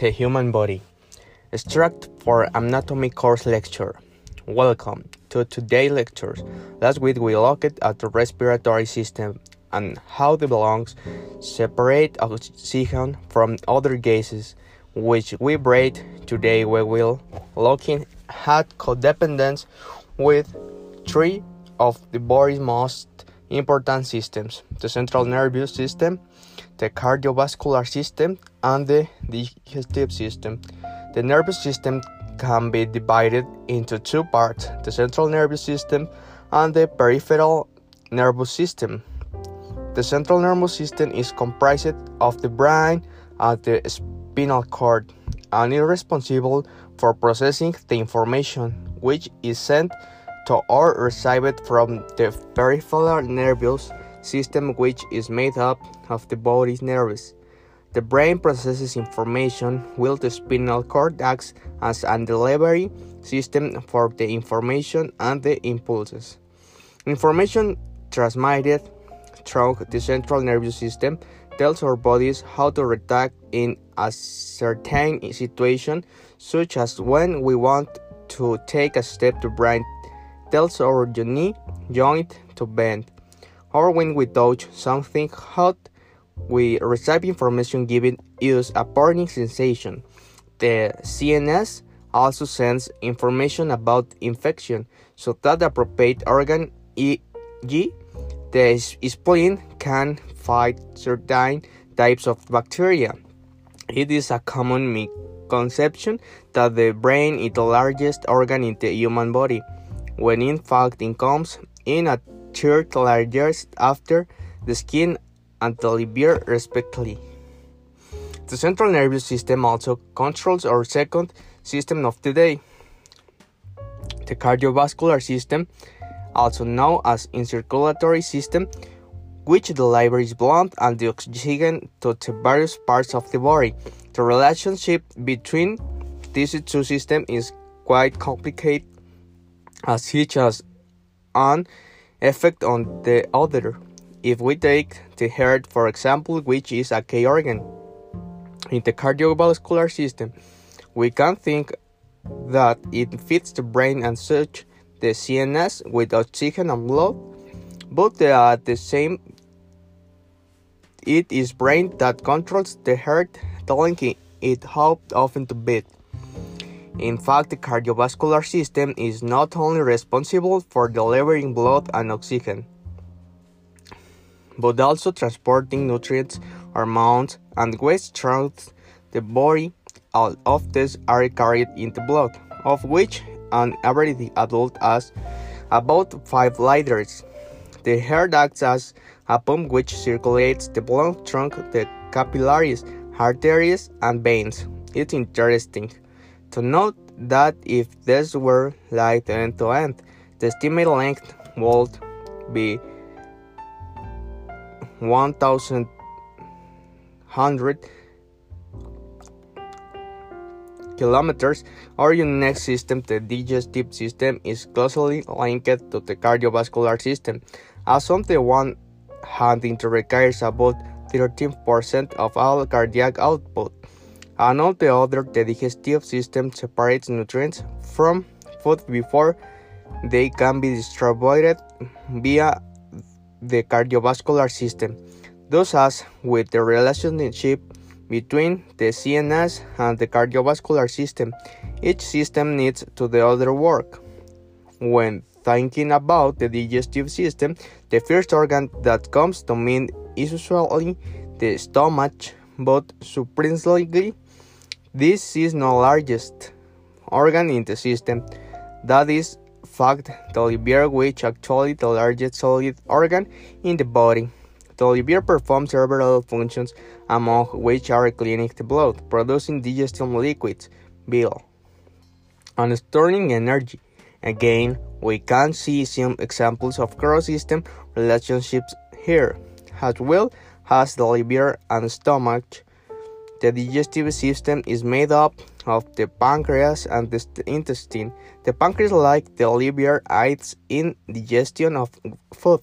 the human body. Extract for anatomy course lecture. Welcome to today's lectures. Last week we looked at the respiratory system and how the lungs separate oxygen from other gases which we breathe. Today we will looking at codependence with three of the body's most important systems: the central nervous system, the cardiovascular system, and the digestive system. The nervous system can be divided into two parts the central nervous system and the peripheral nervous system. The central nervous system is comprised of the brain and the spinal cord and is responsible for processing the information which is sent to or received from the peripheral nervous system which is made up of the body's nerves. The brain processes information while the spinal cord acts as a delivery system for the information and the impulses. Information transmitted through the central nervous system tells our bodies how to react in a certain situation, such as when we want to take a step to brain tells our knee joint to bend, or when we touch something hot, we receive information giving us a burning sensation. The CNS also sends information about infection so that the appropriate organ, e.g., the spleen, can fight certain types of bacteria. It is a common misconception that the brain is the largest organ in the human body when in fact it comes in a third largest after the skin and the liver respectively. The central nervous system also controls our second system of the day, the cardiovascular system, also known as circulatory system, which delivers blood and the oxygen to the various parts of the body. The relationship between these two systems is quite complicated as each has an effect on the other. If we take the heart, for example, which is a key organ in the cardiovascular system, we can think that it feeds the brain and such the CNS with oxygen and blood, but uh, at the same it is brain that controls the heart, telling it how often to beat. In fact, the cardiovascular system is not only responsible for delivering blood and oxygen, but also transporting nutrients, hormones, and waste throughout the body. All of these are carried in the blood, of which an average adult has about 5 liters. The heart acts as a pump which circulates the blood through the capillaries, arteries, and veins. It's interesting to note that if this were like end to end, the estimated length would be 1100 kilometers. Our unique system, the digestive system, is closely linked to the cardiovascular system, as on the one hand it requires about 13% of all cardiac output and on the other, the digestive system separates nutrients from food before they can be distributed via the cardiovascular system. Thus, as with the relationship between the CNS and the cardiovascular system, each system needs to the other work. When thinking about the digestive system, the first organ that comes to mind is usually the stomach, but surprisingly, this is the largest organ in the system. That is fact the liver which actually the largest solid organ in the body. The liver performs several functions among which are cleaning the blood, producing digestive liquids, bile, and storing energy. Again, we can see some examples of cross-system relationships here, as well as the liver and stomach the digestive system is made up of the pancreas and the intestine. The pancreas, like the liver, aids in digestion of food.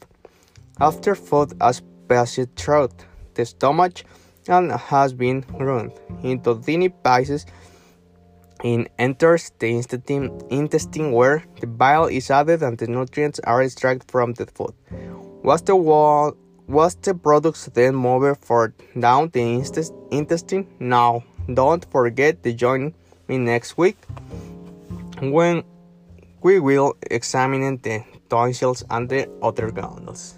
After food has passed through the stomach, and has been ground into tiny pieces it enters the intestine where the bile is added and the nutrients are extracted from the food. Once the, wall, once the products then move for down the intestine, now don't forget to join me next week when we will examine the tonsils and the other glands.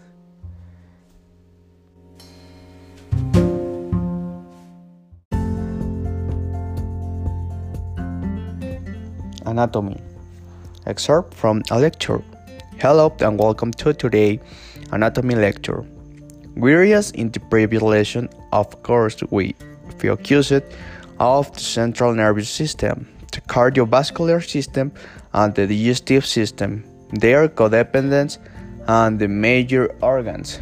Anatomy. Excerpt from a lecture. Hello and welcome to today anatomy lecture. Whereas in the previous lesson, of course, we focused of the central nervous system, the cardiovascular system, and the digestive system, their codependence, and the major organs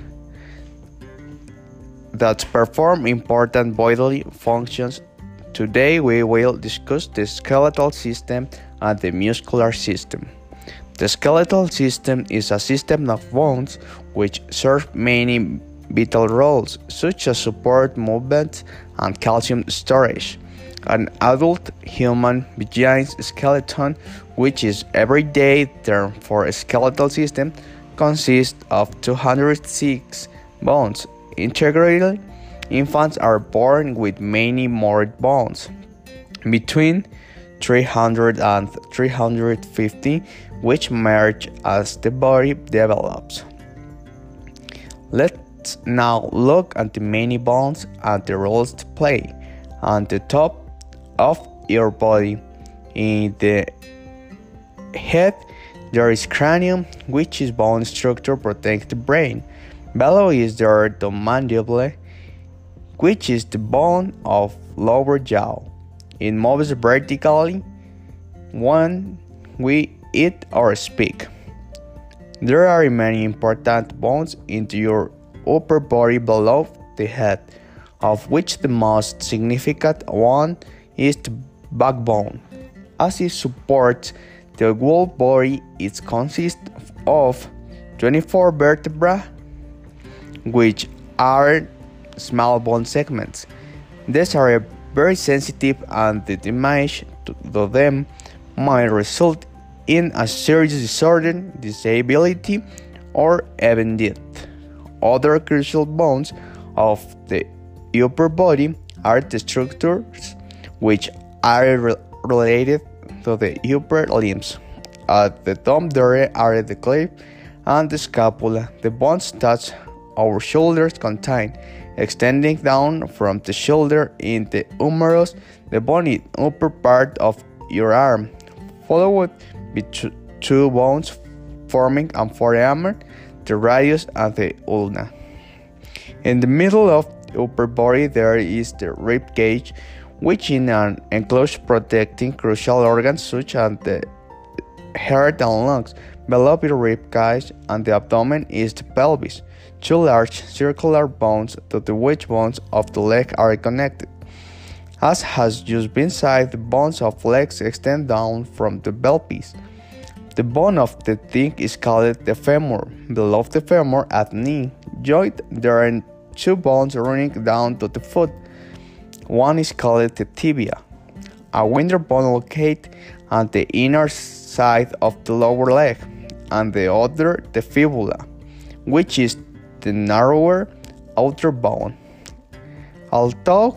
that perform important bodily functions. Today we will discuss the skeletal system and the muscular system. The skeletal system is a system of bones which serve many vital roles, such as support movement and calcium storage. An adult human being's skeleton, which is everyday term for a skeletal system, consists of 206 bones. Integrally, infants are born with many more bones. Between 300 and 350, which merge as the body develops. Let's now look at the many bones and the roles to play. On the top of your body, in the head, there is cranium, which is bone structure protect the brain. Below is there the mandible, which is the bone of lower jaw. It moves vertically when we eat or speak. There are many important bones in your upper body below the head, of which the most significant one is the backbone. As it supports the whole body, it consists of 24 vertebrae, which are small bone segments. These are very sensitive and the damage to them might result in a serious disorder, disability, or even death. Other crucial bones of the upper body are the structures which are re related to the upper limbs. At the top there are the cleft and the scapula. The bones that our shoulders contain extending down from the shoulder in the humerus, the bony upper part of your arm, followed by two bones forming a forearm, the radius and the ulna. In the middle of the upper body, there is the rib cage, which is an enclosure protecting crucial organs such as the heart and lungs. Below the rib cage and the abdomen is the pelvis. Two large circular bones to the which bones of the leg are connected. As has just been said, the bones of legs extend down from the pelvis. The bone of the thigh is called the femur. Below the femur at knee joint there are two bones running down to the foot. One is called the tibia, a wider bone located on the inner side of the lower leg, and the other the fibula, which is the narrower outer bone. Although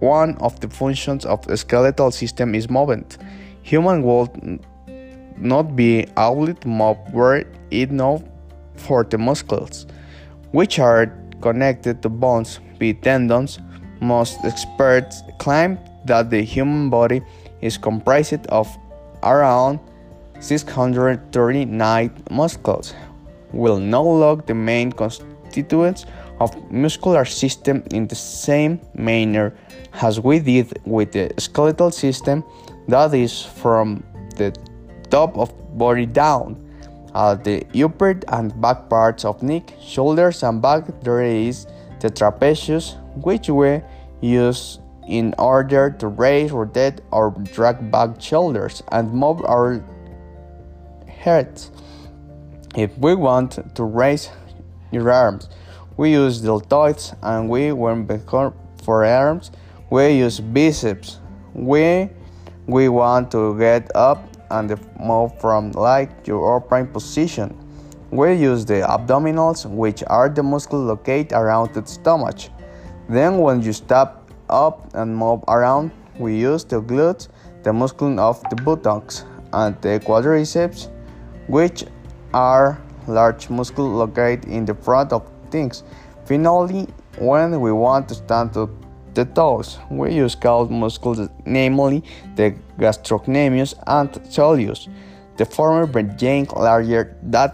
one of the functions of the skeletal system is movement, human will not be to move were it not for the muscles, which are connected to bones by tendons. Most experts claim that the human body is comprised of around 639 muscles, will now look the main constituents of muscular system in the same manner as we did with the skeletal system that is from the top of body down at the upper and back parts of neck shoulders and back there is the trapezius which we use in order to raise rotate or drag back shoulders and move our heads if we want to raise your arms, we use deltoids and we when for arms, we use biceps. We we want to get up and the move from like your prime position. We use the abdominals, which are the muscles located around the stomach. Then, when you step up and move around, we use the glutes, the muscle of the buttocks, and the quadriceps, which are large muscles located in the front of things. Finally, when we want to stand to the toes, we use calf muscles, namely the gastrocnemius and soleus, the former being larger than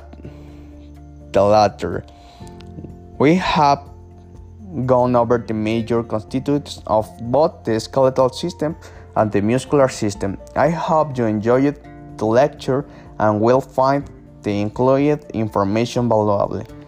the latter. We have gone over the major constituents of both the skeletal system and the muscular system. I hope you enjoyed the lecture and will find the included information valuable.